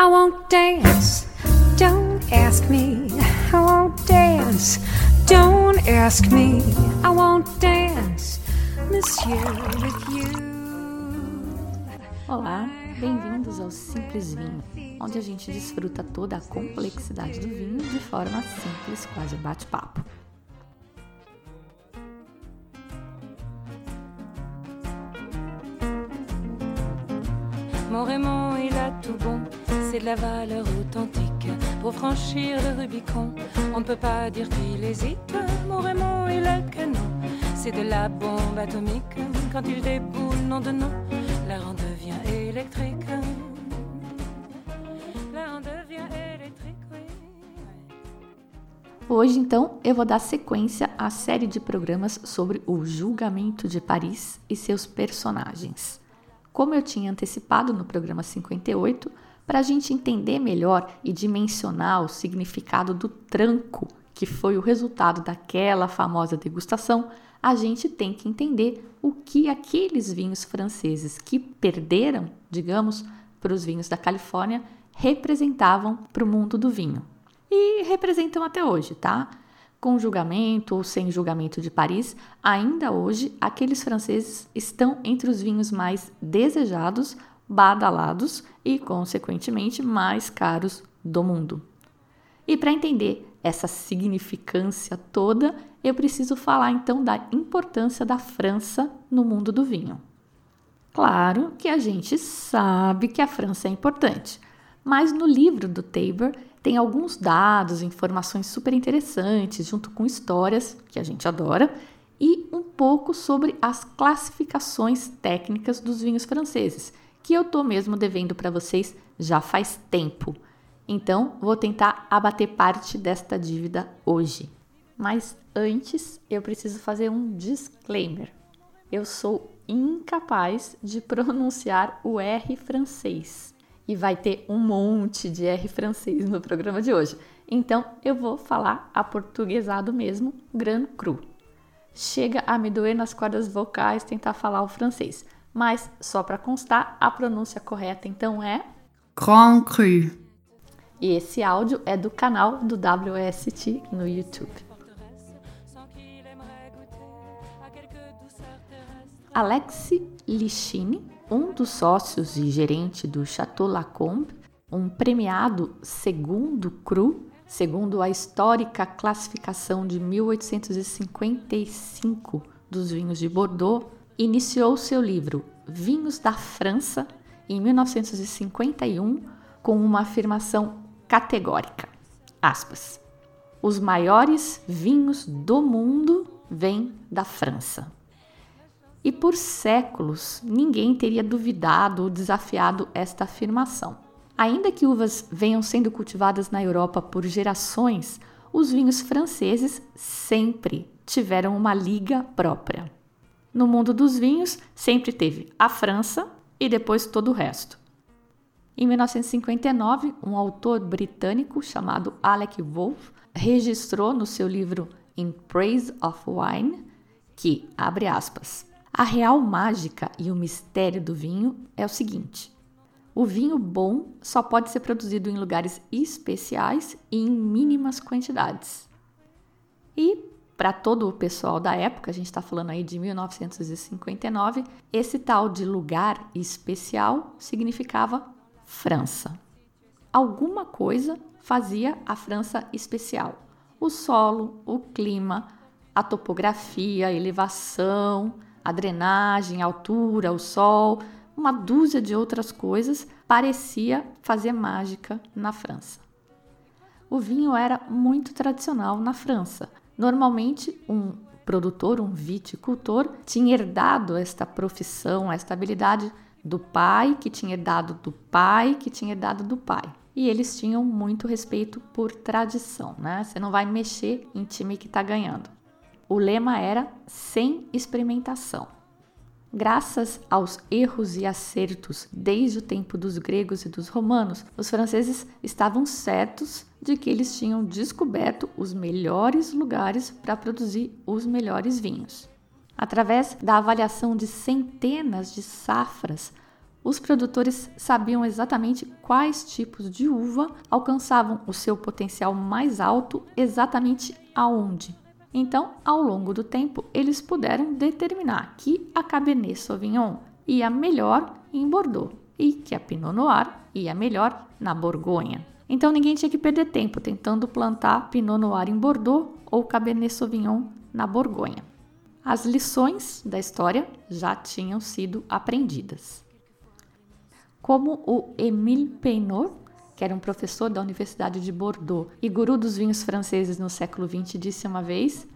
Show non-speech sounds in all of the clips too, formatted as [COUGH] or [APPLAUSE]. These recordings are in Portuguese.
I won't dance. Don't ask me. I won't dance. Don't ask me. I won't dance, monsieur, with you. Olá, bem-vindos ao Simples Vinho, onde a gente desfruta toda a complexidade do vinho de forma simples, quase bate-papo. Mon Raymond, il a tout bon, de la valeur authentique. Pour franchir le Rubicon, on ne peut pas dire qu'il hésite. Mon Raymond, a le canon, c'est de la bombe atomique. Quand il déboule, nom de nom, l'air en devient électrique. L'air en devient électrique. Hoje, então, eu vou dar sequência à série de programas sobre o julgamento de Paris e seus personagens. Como eu tinha antecipado no programa 58, para a gente entender melhor e dimensionar o significado do tranco, que foi o resultado daquela famosa degustação, a gente tem que entender o que aqueles vinhos franceses que perderam, digamos, para os vinhos da Califórnia, representavam para o mundo do vinho. E representam até hoje, tá? Com julgamento ou sem julgamento de Paris, ainda hoje aqueles franceses estão entre os vinhos mais desejados, badalados e, consequentemente, mais caros do mundo. E para entender essa significância toda, eu preciso falar então da importância da França no mundo do vinho. Claro que a gente sabe que a França é importante, mas no livro do Tabor tem alguns dados, informações super interessantes, junto com histórias que a gente adora, e um pouco sobre as classificações técnicas dos vinhos franceses, que eu tô mesmo devendo para vocês já faz tempo. Então, vou tentar abater parte desta dívida hoje. Mas antes, eu preciso fazer um disclaimer. Eu sou incapaz de [LAUGHS] pronunciar o R francês e vai ter um monte de R francês no programa de hoje. Então eu vou falar aportuguesado mesmo, Grand Cru. Chega a me doer nas cordas vocais tentar falar o francês, mas só para constar, a pronúncia correta então é Grand Cru. e esse áudio é do canal do WST no YouTube. Alexis Lichine, um dos sócios e gerente do Chateau Lacombe, um premiado segundo cru, segundo a histórica classificação de 1855 dos vinhos de Bordeaux, iniciou seu livro Vinhos da França em 1951 com uma afirmação categórica. Aspas. Os maiores vinhos do mundo vêm da França. E por séculos ninguém teria duvidado ou desafiado esta afirmação. Ainda que uvas venham sendo cultivadas na Europa por gerações, os vinhos franceses sempre tiveram uma liga própria. No mundo dos vinhos, sempre teve a França e depois todo o resto. Em 1959, um autor britânico chamado Alec Wolff registrou no seu livro In Praise of Wine que, abre aspas, a real mágica e o mistério do vinho é o seguinte: o vinho bom só pode ser produzido em lugares especiais e em mínimas quantidades. E para todo o pessoal da época, a gente está falando aí de 1959, esse tal de lugar especial significava França. Alguma coisa fazia a França especial: o solo, o clima, a topografia, a elevação, a drenagem, a altura, o sol, uma dúzia de outras coisas parecia fazer mágica na França. O vinho era muito tradicional na França. Normalmente, um produtor, um viticultor, tinha herdado esta profissão, esta habilidade do pai, que tinha herdado do pai, que tinha herdado do pai. E eles tinham muito respeito por tradição, né? Você não vai mexer em time que está ganhando. O lema era sem experimentação. Graças aos erros e acertos desde o tempo dos gregos e dos romanos, os franceses estavam certos de que eles tinham descoberto os melhores lugares para produzir os melhores vinhos. Através da avaliação de centenas de safras, os produtores sabiam exatamente quais tipos de uva alcançavam o seu potencial mais alto exatamente aonde. Então, ao longo do tempo, eles puderam determinar que a Cabernet Sauvignon ia melhor em Bordeaux e que a Pinot Noir ia melhor na Borgonha. Então ninguém tinha que perder tempo tentando plantar Pinot Noir em Bordeaux ou Cabernet Sauvignon na Borgonha. As lições da história já tinham sido aprendidas. Como o Émile Peinot, que era um professor da Universidade de Bordeaux e guru dos vinhos franceses no século XX, disse uma vez: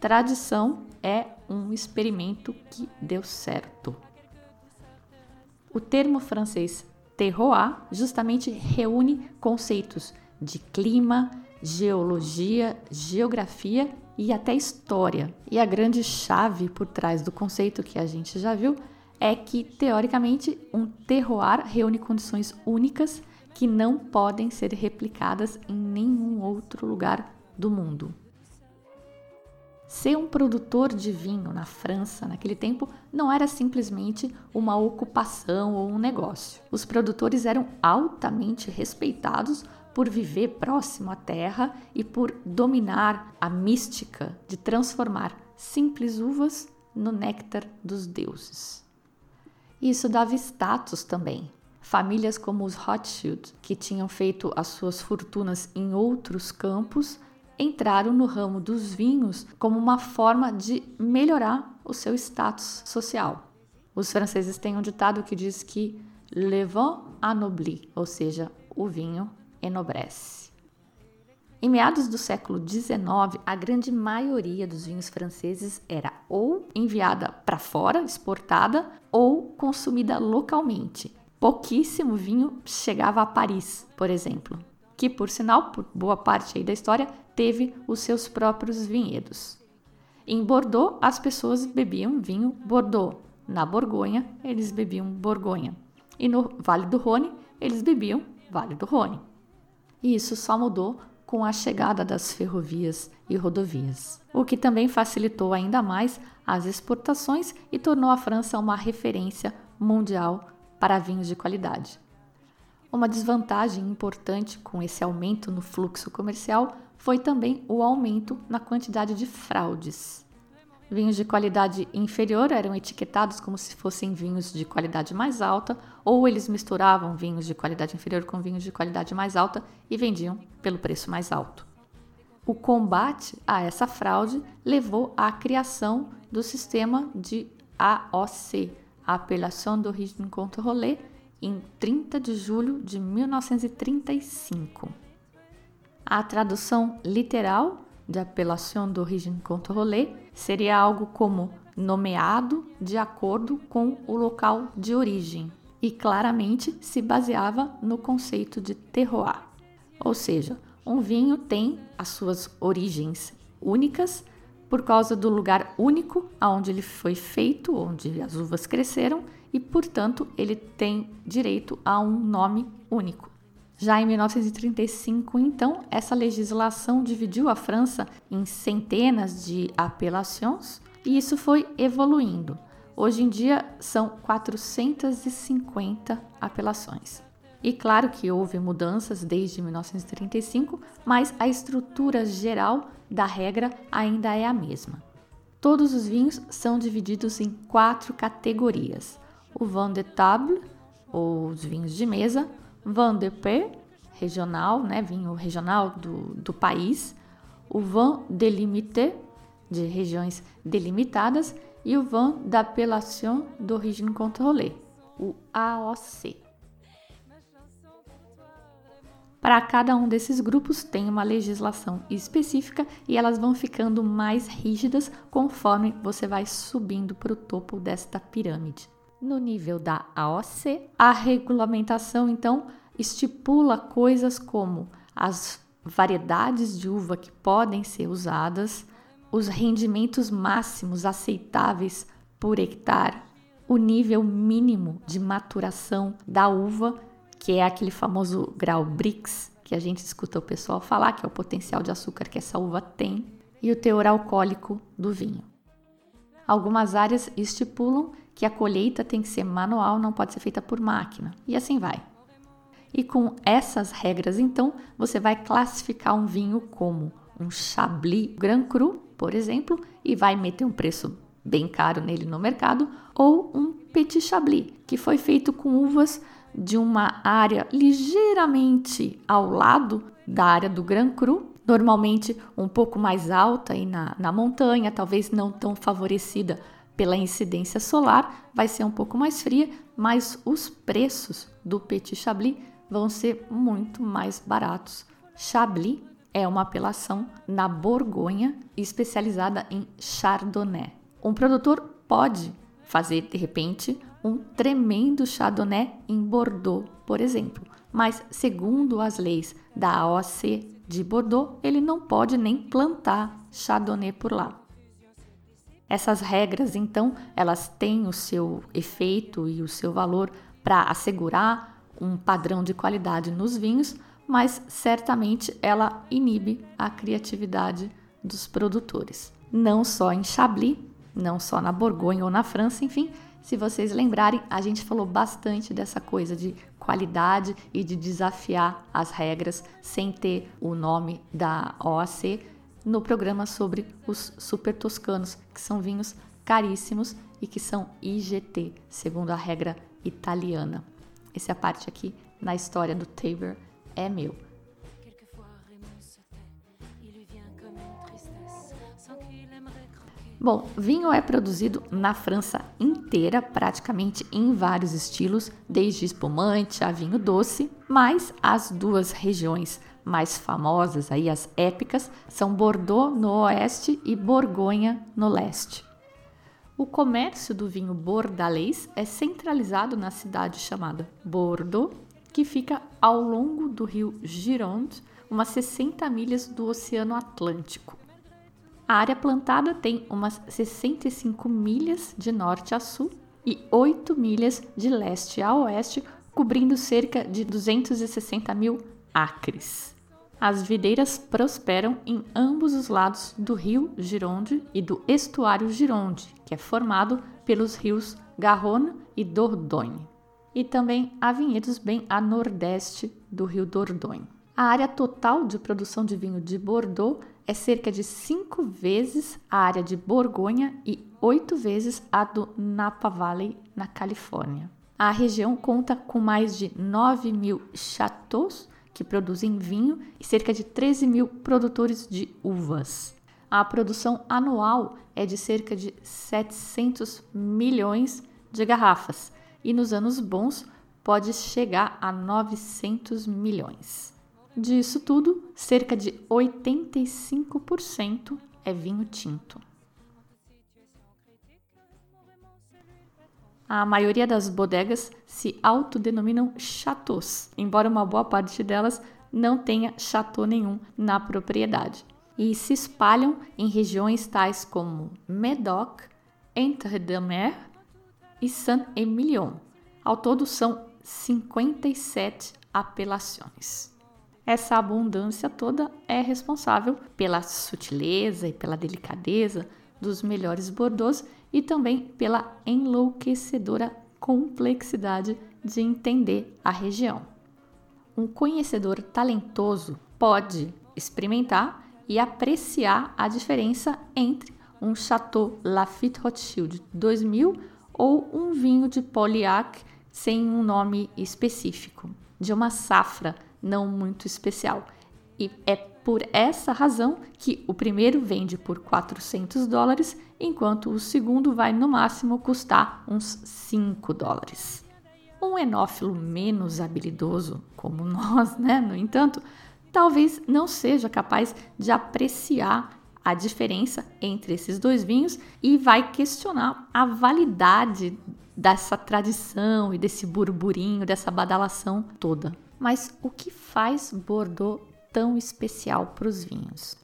tradição é um experimento que deu certo. O termo francês terroir justamente reúne conceitos de clima, geologia, geografia e até história. E a grande chave por trás do conceito que a gente já viu é que, teoricamente, um terroir reúne condições únicas que não podem ser replicadas em nenhum outro lugar do mundo. Ser um produtor de vinho na França naquele tempo não era simplesmente uma ocupação ou um negócio. Os produtores eram altamente respeitados por viver próximo à terra e por dominar a mística de transformar simples uvas no néctar dos deuses. Isso dava status também. Famílias como os Rothschild, que tinham feito as suas fortunas em outros campos, entraram no ramo dos vinhos como uma forma de melhorar o seu status social. Os franceses têm um ditado que diz que le vin anoblit, ou seja, o vinho enobrece. Em meados do século XIX, a grande maioria dos vinhos franceses era ou enviada para fora, exportada, ou consumida localmente. Pouquíssimo vinho chegava a Paris, por exemplo, que por sinal, por boa parte da história, teve os seus próprios vinhedos. Em Bordeaux, as pessoas bebiam vinho Bordeaux. Na Borgonha, eles bebiam Borgonha. E no Vale do Rhône, eles bebiam Vale do Rhône. E isso só mudou com a chegada das ferrovias e rodovias, o que também facilitou ainda mais as exportações e tornou a França uma referência mundial para vinhos de qualidade. Uma desvantagem importante com esse aumento no fluxo comercial foi também o aumento na quantidade de fraudes. Vinhos de qualidade inferior eram etiquetados como se fossem vinhos de qualidade mais alta, ou eles misturavam vinhos de qualidade inferior com vinhos de qualidade mais alta e vendiam pelo preço mais alto. O combate a essa fraude levou à criação do sistema de AOC, Appellation d'origine contrôlée, em 30 de julho de 1935. A tradução literal de apelação d'origine contrôlée seria algo como nomeado de acordo com o local de origem e claramente se baseava no conceito de terroir. Ou seja, um vinho tem as suas origens únicas por causa do lugar único aonde ele foi feito, onde as uvas cresceram e, portanto, ele tem direito a um nome único. Já em 1935, então, essa legislação dividiu a França em centenas de apelações e isso foi evoluindo. Hoje em dia são 450 apelações. E claro que houve mudanças desde 1935, mas a estrutura geral da regra ainda é a mesma. Todos os vinhos são divididos em quatro categorias: o vin de table, ou os vinhos de mesa, vin de paix, regional, né, vinho regional do, do país, o vin délimité, de regiões delimitadas, e o vin d'appellation d'origine contrôlée, o AOC. Para cada um desses grupos tem uma legislação específica e elas vão ficando mais rígidas conforme você vai subindo para o topo desta pirâmide. No nível da AOC, a regulamentação então estipula coisas como as variedades de uva que podem ser usadas, os rendimentos máximos aceitáveis por hectare, o nível mínimo de maturação da uva, que é aquele famoso grau Brix, que a gente escuta o pessoal falar, que é o potencial de açúcar que essa uva tem, e o teor alcoólico do vinho. Algumas áreas estipulam que a colheita tem que ser manual, não pode ser feita por máquina, e assim vai. E com essas regras, então, você vai classificar um vinho como um Chablis Grand Cru, por exemplo, e vai meter um preço bem caro nele no mercado, ou um Petit Chablis, que foi feito com uvas de uma área ligeiramente ao lado da área do Grand Cru, normalmente um pouco mais alta aí na, na montanha, talvez não tão favorecida pela incidência solar, vai ser um pouco mais fria, mas os preços do Petit Chablis vão ser muito mais baratos. Chablis é uma apelação na Borgonha especializada em Chardonnay. Um produtor pode fazer de repente um tremendo Chardonnay em Bordeaux, por exemplo, mas segundo as leis da AOC de Bordeaux, ele não pode nem plantar Chardonnay por lá. Essas regras, então, elas têm o seu efeito e o seu valor para assegurar um padrão de qualidade nos vinhos, mas certamente ela inibe a criatividade dos produtores. Não só em Chablis, não só na Borgonha ou na França, enfim, se vocês lembrarem, a gente falou bastante dessa coisa de qualidade e de desafiar as regras sem ter o nome da OAC no programa sobre os super toscanos, que são vinhos caríssimos e que são IGT, segundo a regra italiana. Essa parte aqui na história do Tabor é meu. Bom, vinho é produzido na França inteira, praticamente em vários estilos, desde espumante a vinho doce, mas as duas regiões mais famosas, aí as épicas, são Bordeaux no oeste e Borgonha no leste. O comércio do vinho bordalês é centralizado na cidade chamada Bordeaux, que fica ao longo do rio Gironde, umas 60 milhas do Oceano Atlântico. A área plantada tem umas 65 milhas de norte a sul e 8 milhas de leste a oeste, cobrindo cerca de 260 mil acres. As videiras prosperam em ambos os lados do rio Gironde e do estuário Gironde, que é formado pelos rios Garonne e Dordogne. E também há vinhedos bem a nordeste do rio Dordogne. A área total de produção de vinho de Bordeaux é cerca de cinco vezes a área de Borgonha e oito vezes a do Napa Valley, na Califórnia. A região conta com mais de 9 mil chateaus que produzem vinho e cerca de 13 mil produtores de uvas. A produção anual é de cerca de 700 milhões de garrafas e nos anos bons pode chegar a 900 milhões. Disso tudo, cerca de 85% é vinho tinto. A maioria das bodegas se autodenominam chateaus, embora uma boa parte delas não tenha chateau nenhum na propriedade, e se espalham em regiões tais como Médoc, Entre-deux-Mers e Saint-Emilion. Ao todo são 57 apelações. Essa abundância toda é responsável pela sutileza e pela delicadeza dos melhores Bordeaux e também pela enlouquecedora complexidade de entender a região. Um conhecedor talentoso pode experimentar e apreciar a diferença entre um Chateau Lafite Rothschild 2000 ou um vinho de Pauliac sem um nome específico, de uma safra não muito especial. E é por essa razão que o primeiro vende por 400 dólares, enquanto o segundo vai no máximo custar uns 5 dólares. Um enófilo menos habilidoso, como [LAUGHS] nós, né, no entanto, talvez não seja capaz de apreciar a diferença entre esses dois vinhos e vai questionar a validade dessa tradição e desse burburinho, dessa badalação toda. Mas o que faz Bordeaux tão especial para os vinhos?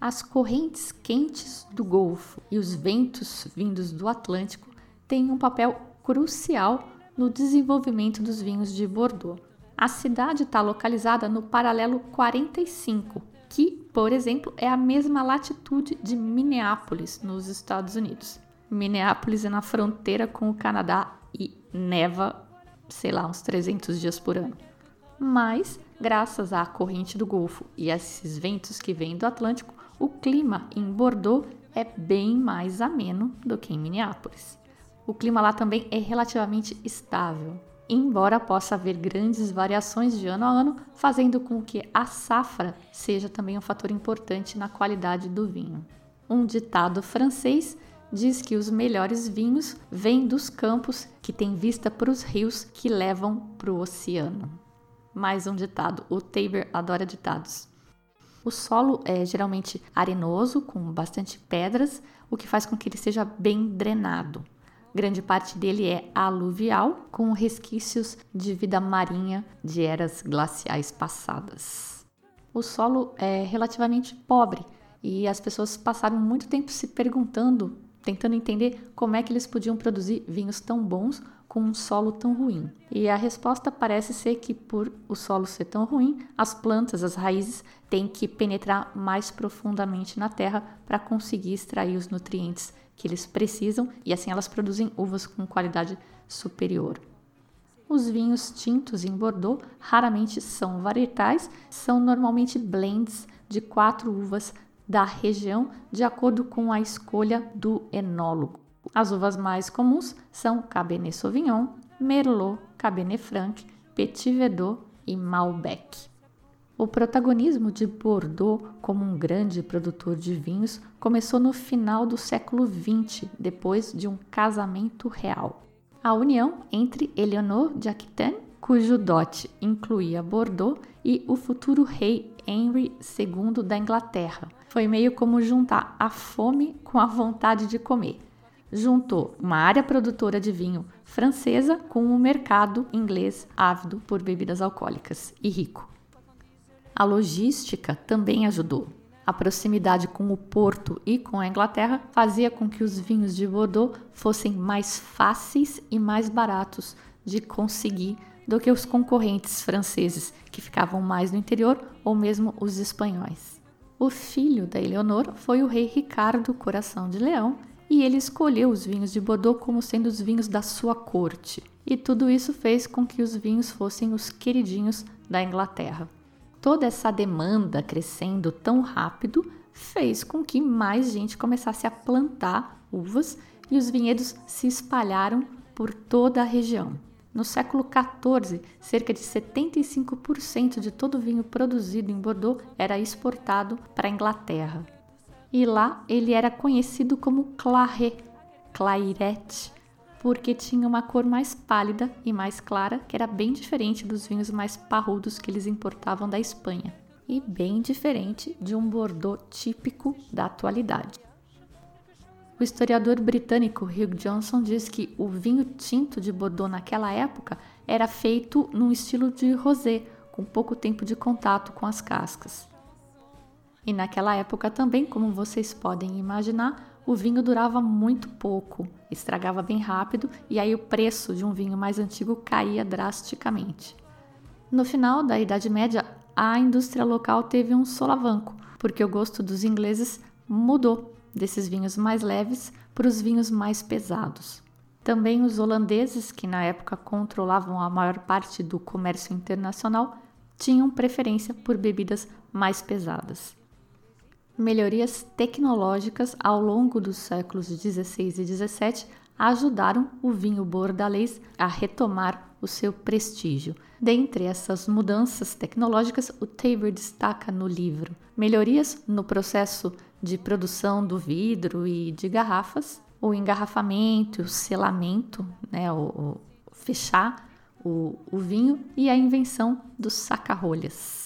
As correntes quentes do Golfo e os ventos vindos do Atlântico têm um papel crucial no desenvolvimento dos vinhos de Bordeaux. A cidade está localizada no paralelo 45, que, por exemplo, é a mesma latitude de Minneapolis, nos Estados Unidos. Minneapolis é na fronteira com o Canadá e neva, sei lá, uns 300 dias por ano. Mas, graças à corrente do Golfo e a esses ventos que vêm do Atlântico, o clima em Bordeaux é bem mais ameno do que em Minneapolis. O clima lá também é relativamente estável, embora possa haver grandes variações de ano a ano, fazendo com que a safra seja também um fator importante na qualidade do vinho. Um ditado francês diz que os melhores vinhos vêm dos campos que têm vista para os rios que levam para o oceano. Mais um ditado, o Tabor adora ditados. O solo é geralmente arenoso, com bastante pedras, o que faz com que ele seja bem drenado. Grande parte dele é aluvial, com resquícios de vida marinha de eras glaciais passadas. O solo é relativamente pobre e as pessoas passaram muito tempo se perguntando, tentando entender como é que eles podiam produzir vinhos tão bons com um solo tão ruim? E a resposta parece ser que, por o solo ser tão ruim, as plantas, as raízes, têm que penetrar mais profundamente na terra para conseguir extrair os nutrientes que eles precisam e assim elas produzem uvas com qualidade superior. Os vinhos tintos em Bordeaux raramente são varietais, são normalmente blends de quatro uvas da região, de acordo com a escolha do enólogo. As uvas mais comuns são Cabernet Sauvignon, Merlot, Cabernet Franc, Petit Verdot e Malbec. O protagonismo de Bordeaux como um grande produtor de vinhos começou no final do século XX, depois de um casamento real. A união entre Eleanor de Aquitaine, cujo dote incluía Bordeaux, e o futuro rei Henry II da Inglaterra. Foi meio como juntar a fome com a vontade de comer. Juntou uma área produtora de vinho francesa com um mercado inglês ávido por bebidas alcoólicas e rico. A logística também ajudou. A proximidade com o porto e com a Inglaterra fazia com que os vinhos de Bordeaux fossem mais fáceis e mais baratos de conseguir do que os concorrentes franceses, que ficavam mais no interior, ou mesmo os espanhóis. O filho da Eleonor foi o rei Ricardo Coração de Leão, e ele escolheu os vinhos de Bordeaux como sendo os vinhos da sua corte. E tudo isso fez com que os vinhos fossem os queridinhos da Inglaterra toda essa demanda crescendo tão rápido fez com que mais gente começasse a plantar uvas e os vinhedos se espalharam por toda a região. No século XIV, cerca de 75% de todo o vinho produzido em Bordeaux era exportado para a Inglaterra. E lá ele era conhecido como Claret, Clairette, porque tinha uma cor mais pálida e mais clara, que era bem diferente dos vinhos mais parrudos que eles importavam da Espanha, e bem diferente de um Bordeaux típico da atualidade. O historiador britânico Hugh Johnson diz que o vinho tinto de Bordeaux naquela época era feito num estilo de rosé, com pouco tempo de contato com as cascas. E naquela época também, como vocês podem imaginar, o vinho durava muito pouco, estragava bem rápido e aí o preço de um vinho mais antigo caía drasticamente. No final da Idade Média, a indústria local teve um solavanco, porque o gosto dos ingleses mudou desses vinhos mais leves para os vinhos mais pesados. Também os holandeses, que na época controlavam a maior parte do comércio internacional, tinham preferência por bebidas mais pesadas melhorias tecnológicas ao longo dos séculos 16 e 17 ajudaram o vinho bordalês a retomar o seu prestígio. Dentre essas mudanças tecnológicas, o Tabor destaca no livro melhorias no processo de produção do vidro e de garrafas, o engarrafamento, o selamento, né, o, o fechar o, o vinho e a invenção dos saca-rolhas.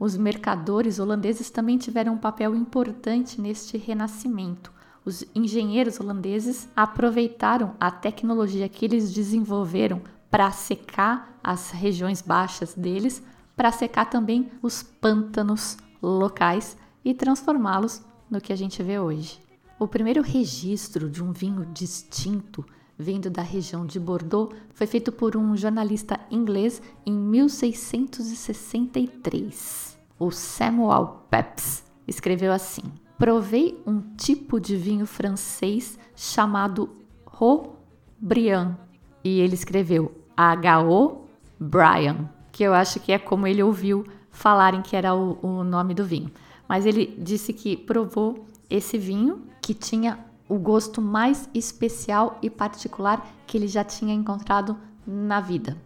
Os mercadores holandeses também tiveram um papel importante neste renascimento. Os engenheiros holandeses aproveitaram a tecnologia que eles desenvolveram para secar as regiões baixas deles, para secar também os pântanos locais e transformá-los no que a gente vê hoje. O primeiro registro de um vinho distinto vindo da região de Bordeaux foi feito por um jornalista inglês em 1663. O Samuel Pepys escreveu assim: Provei um tipo de vinho francês chamado Haut-Briand. E ele escreveu H-O Brian, que eu acho que é como ele ouviu falarem que era o, o nome do vinho. Mas ele disse que provou esse vinho que tinha o gosto mais especial e particular que ele já tinha encontrado na vida.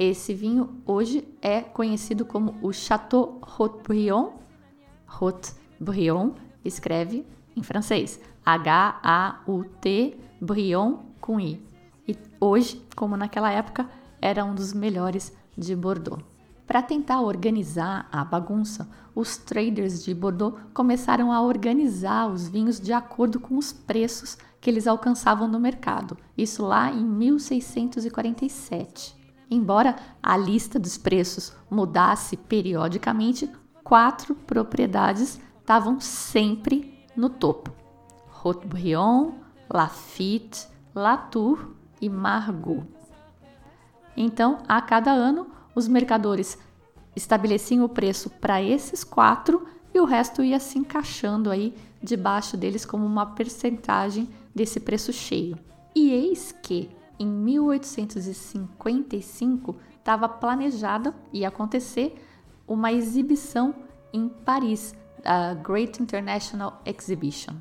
Esse vinho hoje é conhecido como o Chateau Haut-Brion. Haut-Brion escreve em francês H-A-U-T Brion com I. E hoje, como naquela época, era um dos melhores de Bordeaux. Para tentar organizar a bagunça, os traders de Bordeaux começaram a organizar os vinhos de acordo com os preços que eles alcançavam no mercado. Isso lá em 1647. Embora a lista dos preços mudasse periodicamente, quatro propriedades estavam sempre no topo: Haut-Brion, Lafitte, Latour e Margaux. Então, a cada ano, os mercadores estabeleciam o preço para esses quatro e o resto ia se encaixando aí debaixo deles como uma percentagem desse preço cheio. E eis que em 1855 estava planejada e acontecer uma exibição em Paris, a Great International Exhibition.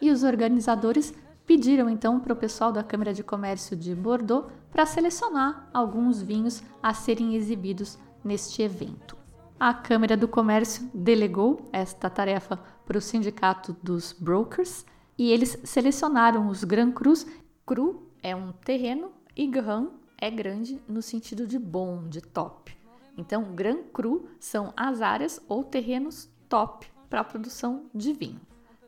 E os organizadores pediram então para o pessoal da Câmara de Comércio de Bordeaux para selecionar alguns vinhos a serem exibidos neste evento. A Câmara do Comércio delegou esta tarefa para o Sindicato dos Brokers e eles selecionaram os Grand Crus. Cru é um terreno e Grand é grande no sentido de bom, de top. Então, Grand Cru são as áreas ou terrenos top para a produção de vinho.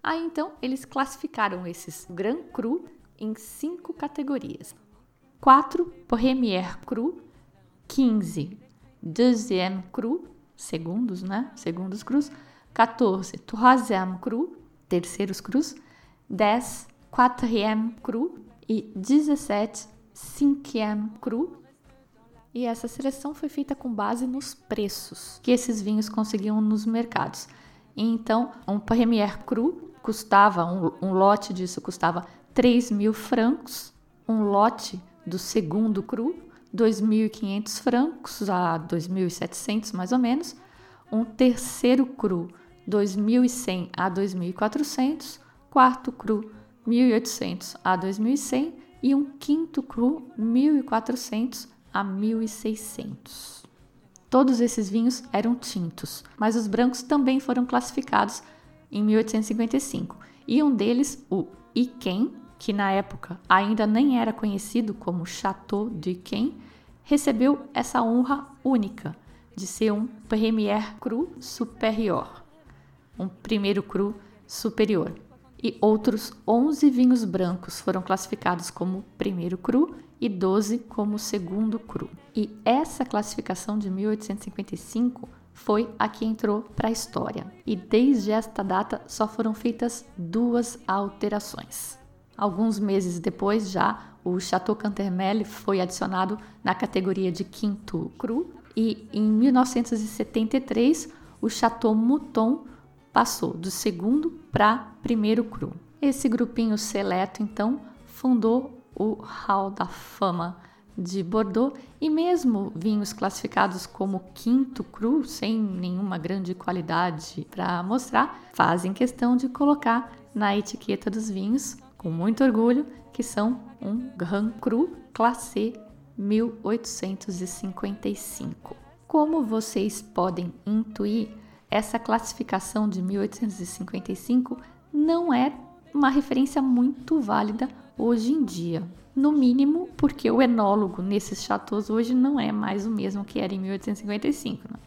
Aí então eles classificaram esses Grand Cru em cinco categorias: 4 Premier Cru, 15 Deuxième Cru, segundos, né? Segundos crus, 14 Troisième Cru, terceiros crus, 10 Quatrième Cru, e 17 Cinquième Cru. E essa seleção foi feita com base nos preços que esses vinhos conseguiam nos mercados. Então, um Premier Cru custava, um, um lote disso custava 3 mil francos, um lote do segundo cru, 2.500 francos a 2.700 mais ou menos, um terceiro cru, 2.100 a 2.400, quarto cru, 1.800 a 2.100 e um quinto cru 1.400 a 1.600. Todos esses vinhos eram tintos, mas os brancos também foram classificados em 1855 e um deles, o Iquen, que na época ainda nem era conhecido como Chateau de Iquen, recebeu essa honra única de ser um Premier Cru Superior, um primeiro cru superior e outros 11 vinhos brancos foram classificados como primeiro cru e 12 como segundo cru. E essa classificação de 1855 foi a que entrou para a história. E desde esta data só foram feitas duas alterações. Alguns meses depois, já o Chateau Cantermel foi adicionado na categoria de quinto cru e em 1973 o Chateau Mouton passou do segundo para primeiro cru. Esse grupinho seleto, então, fundou o Hall da Fama de Bordeaux e mesmo vinhos classificados como quinto cru, sem nenhuma grande qualidade para mostrar, fazem questão de colocar na etiqueta dos vinhos, com muito orgulho, que são um Grand Cru Classé 1855. Como vocês podem intuir, essa classificação de 1855 não é uma referência muito válida hoje em dia. No mínimo, porque o enólogo nesses chateaus hoje não é mais o mesmo que era em 1855. Né?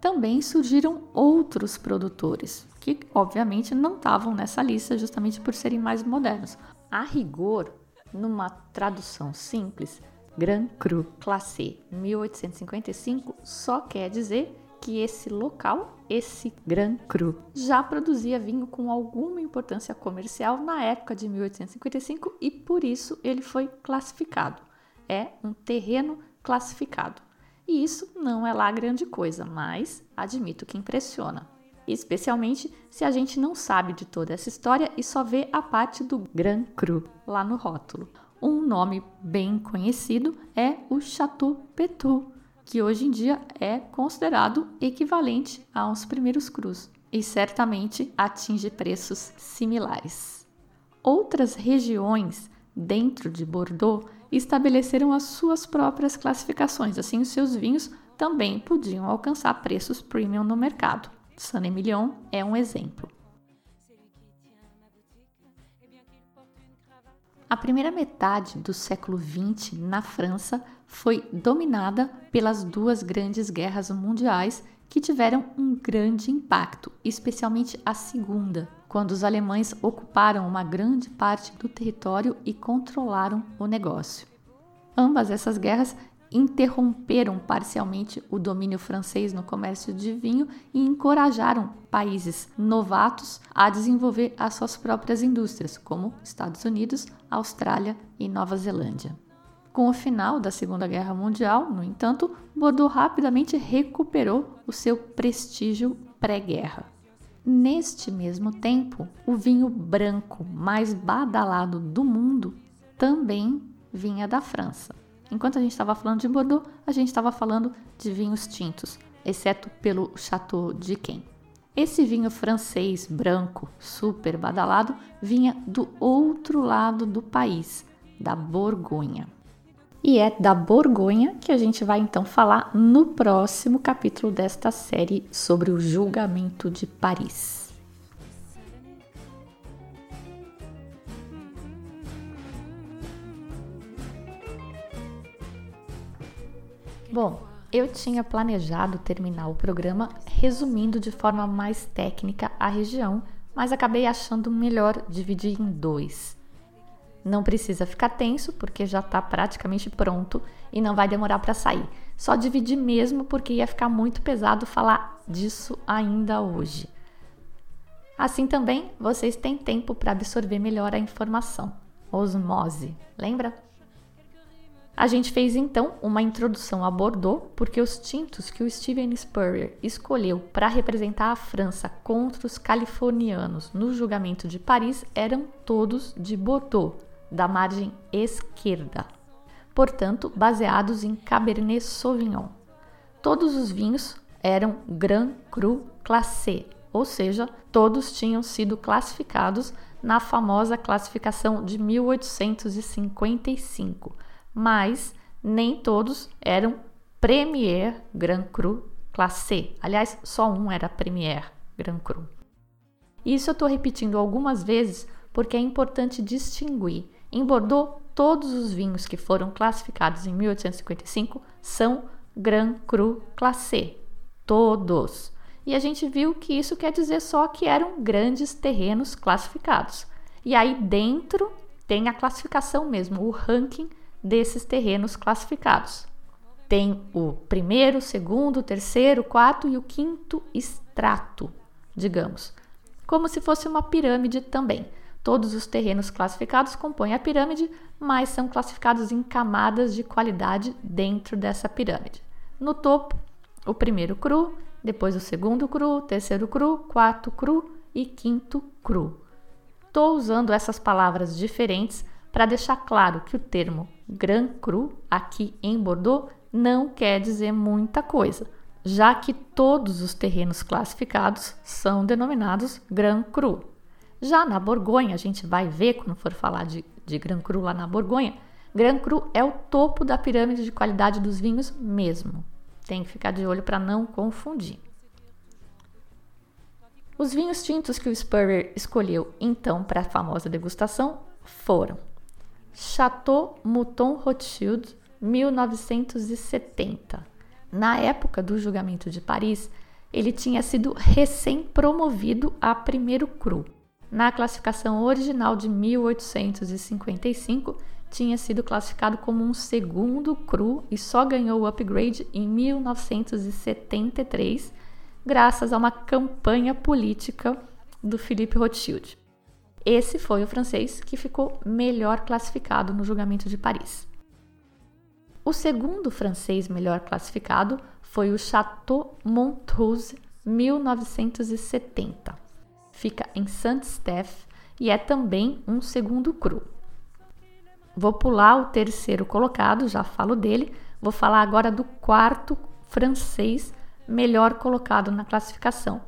Também surgiram outros produtores, que obviamente não estavam nessa lista justamente por serem mais modernos. A rigor, numa tradução simples, Grand Cru Classé 1855 só quer dizer que esse local, esse Grand Cru, já produzia vinho com alguma importância comercial na época de 1855 e por isso ele foi classificado. É um terreno classificado. E isso não é lá grande coisa, mas admito que impressiona. Especialmente se a gente não sabe de toda essa história e só vê a parte do Grand Cru lá no rótulo. Um nome bem conhecido é o Chateau Petou, que hoje em dia é considerado equivalente aos primeiros crus e certamente atinge preços similares. Outras regiões dentro de Bordeaux estabeleceram as suas próprias classificações, assim os seus vinhos também podiam alcançar preços premium no mercado. Saint-Emilion é um exemplo. A primeira metade do século XX na França foi dominada pelas duas grandes guerras mundiais que tiveram um grande impacto, especialmente a segunda, quando os alemães ocuparam uma grande parte do território e controlaram o negócio. Ambas essas guerras interromperam parcialmente o domínio francês no comércio de vinho e encorajaram países novatos a desenvolver as suas próprias indústrias, como Estados Unidos, Austrália e Nova Zelândia. Com o final da Segunda Guerra Mundial, no entanto, Bordeaux rapidamente recuperou o seu prestígio pré-guerra. Neste mesmo tempo, o vinho branco mais badalado do mundo também vinha da França. Enquanto a gente estava falando de Bordeaux, a gente estava falando de vinhos tintos, exceto pelo Chateau de Quem. Esse vinho francês branco, super badalado, vinha do outro lado do país, da Borgonha. E é da Borgonha que a gente vai então falar no próximo capítulo desta série sobre o julgamento de Paris. Bom, eu tinha planejado terminar o programa resumindo de forma mais técnica a região, mas acabei achando melhor dividir em dois. Não precisa ficar tenso, porque já está praticamente pronto e não vai demorar para sair. Só dividir mesmo, porque ia ficar muito pesado falar disso ainda hoje. Assim também, vocês têm tempo para absorver melhor a informação. Osmose, lembra? A gente fez então uma introdução a Bordeaux, porque os tintos que o Steven Spurrier escolheu para representar a França contra os californianos no julgamento de Paris eram todos de Bordeaux da margem esquerda, portanto, baseados em Cabernet Sauvignon. Todos os vinhos eram Grand Cru Classé, ou seja, todos tinham sido classificados na famosa classificação de 1855, mas nem todos eram Premier Grand Cru Classé. Aliás, só um era Premier Grand Cru. Isso eu estou repetindo algumas vezes porque é importante distinguir em Bordeaux, todos os vinhos que foram classificados em 1855 são Grand Cru Classé. Todos. E a gente viu que isso quer dizer só que eram grandes terrenos classificados. E aí dentro tem a classificação mesmo, o ranking desses terrenos classificados. Tem o primeiro, segundo, terceiro, quarto e o quinto extrato, digamos, como se fosse uma pirâmide também. Todos os terrenos classificados compõem a pirâmide, mas são classificados em camadas de qualidade dentro dessa pirâmide. No topo, o primeiro cru, depois o segundo cru, terceiro cru, quarto cru e quinto cru. Estou usando essas palavras diferentes para deixar claro que o termo Grand Cru aqui em Bordeaux não quer dizer muita coisa, já que todos os terrenos classificados são denominados Grand Cru. Já na Borgonha, a gente vai ver quando for falar de, de Cru lá na Borgonha, Gran Cru é o topo da pirâmide de qualidade dos vinhos mesmo. Tem que ficar de olho para não confundir. Os vinhos tintos que o Spurrier escolheu então para a famosa degustação foram Chateau Mouton Rothschild 1970. Na época do julgamento de Paris, ele tinha sido recém-promovido a primeiro cru na classificação original de 1855, tinha sido classificado como um segundo cru e só ganhou o upgrade em 1973, graças a uma campanha política do Philippe Rothschild. Esse foi o francês que ficou melhor classificado no julgamento de Paris. O segundo francês melhor classificado foi o Chateau Montrose 1970. Fica em Saint-Steph e é também um segundo cru. Vou pular o terceiro colocado, já falo dele. Vou falar agora do quarto francês melhor colocado na classificação,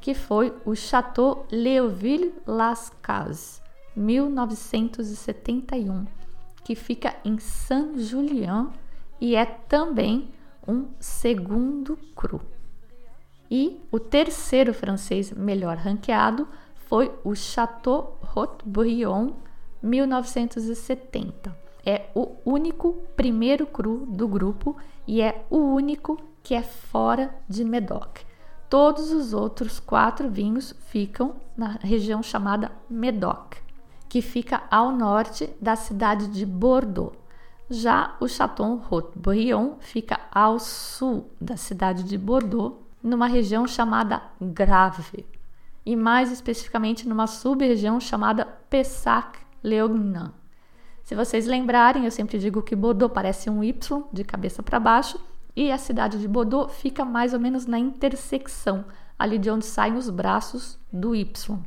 que foi o Chateau Léoville Las Cases, 1971, que fica em Saint-Julien e é também um segundo cru. E o terceiro francês melhor ranqueado foi o Chateau Haut-Brion 1970. É o único primeiro cru do grupo e é o único que é fora de Medoc. Todos os outros quatro vinhos ficam na região chamada Medoc, que fica ao norte da cidade de Bordeaux. Já o Chateau Haut-Brion fica ao sul da cidade de Bordeaux, numa região chamada Grave, e mais especificamente numa sub-região chamada Pessac-Léognan. Se vocês lembrarem, eu sempre digo que Bordeaux parece um Y de cabeça para baixo e a cidade de Bordeaux fica mais ou menos na intersecção, ali de onde saem os braços do Y.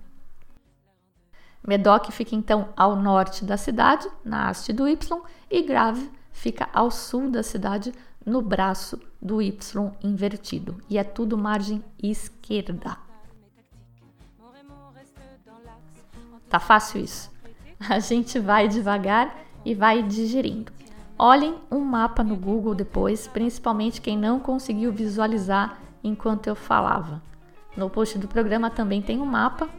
Medoc fica então ao norte da cidade, na haste do Y, e Grave fica ao sul da cidade, no braço do Y invertido. E é tudo margem esquerda. Tá fácil isso? A gente vai devagar e vai digerindo. Olhem um mapa no Google depois, principalmente quem não conseguiu visualizar enquanto eu falava. No post do programa também tem um mapa.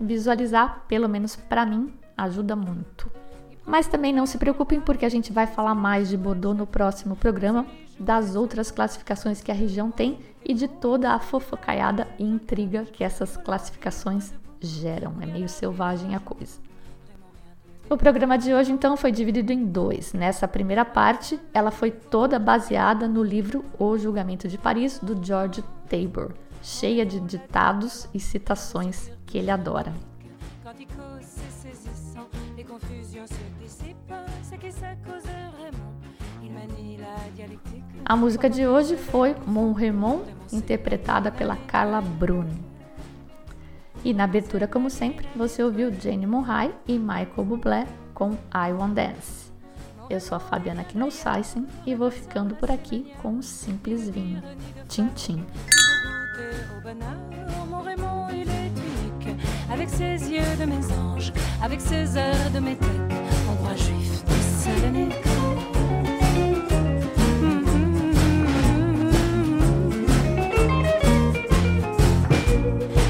Visualizar, pelo menos para mim, ajuda muito. Mas também não se preocupem porque a gente vai falar mais de Bordeaux no próximo programa, das outras classificações que a região tem e de toda a fofocaiada e intriga que essas classificações geram. É meio selvagem a coisa. O programa de hoje, então, foi dividido em dois. Nessa primeira parte, ela foi toda baseada no livro O Julgamento de Paris, do George Tabor, cheia de ditados e citações que ele adora. A música de hoje foi Mon Remon, interpretada pela Carla Bruni. E na abertura, como sempre, você ouviu Jane Monrai e Michael Bublé com I Want Dance. Eu sou a Fabiana Knossaisen e vou ficando por aqui com um simples vinho. Tchim, tchim. avec ses yeux de mes anges, avec ses de métèque, en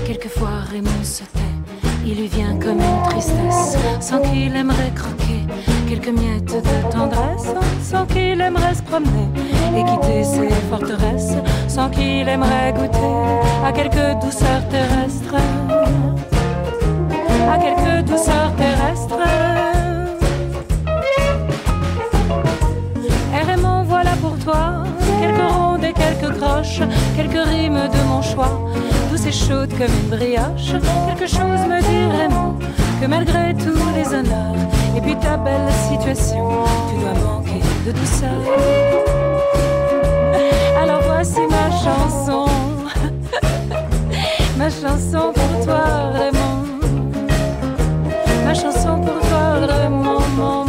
Quelquefois Raymond se tait, il lui vient comme une tristesse, sans qu'il aimerait croquer quelques miettes de tendresse, sans qu'il aimerait se promener et quitter ses forteresses, sans qu'il aimerait goûter à quelques douceurs terrestres. À quelques douceurs terrestres. quelques rimes de mon choix. Douce et chaude comme une brioche, quelque chose me dit vraiment que malgré tous les honneurs et puis ta belle situation, tu dois manquer de douceur. Alors voici ma chanson, [LAUGHS] ma chanson pour toi, Raymond. Ma chanson pour toi, Raymond.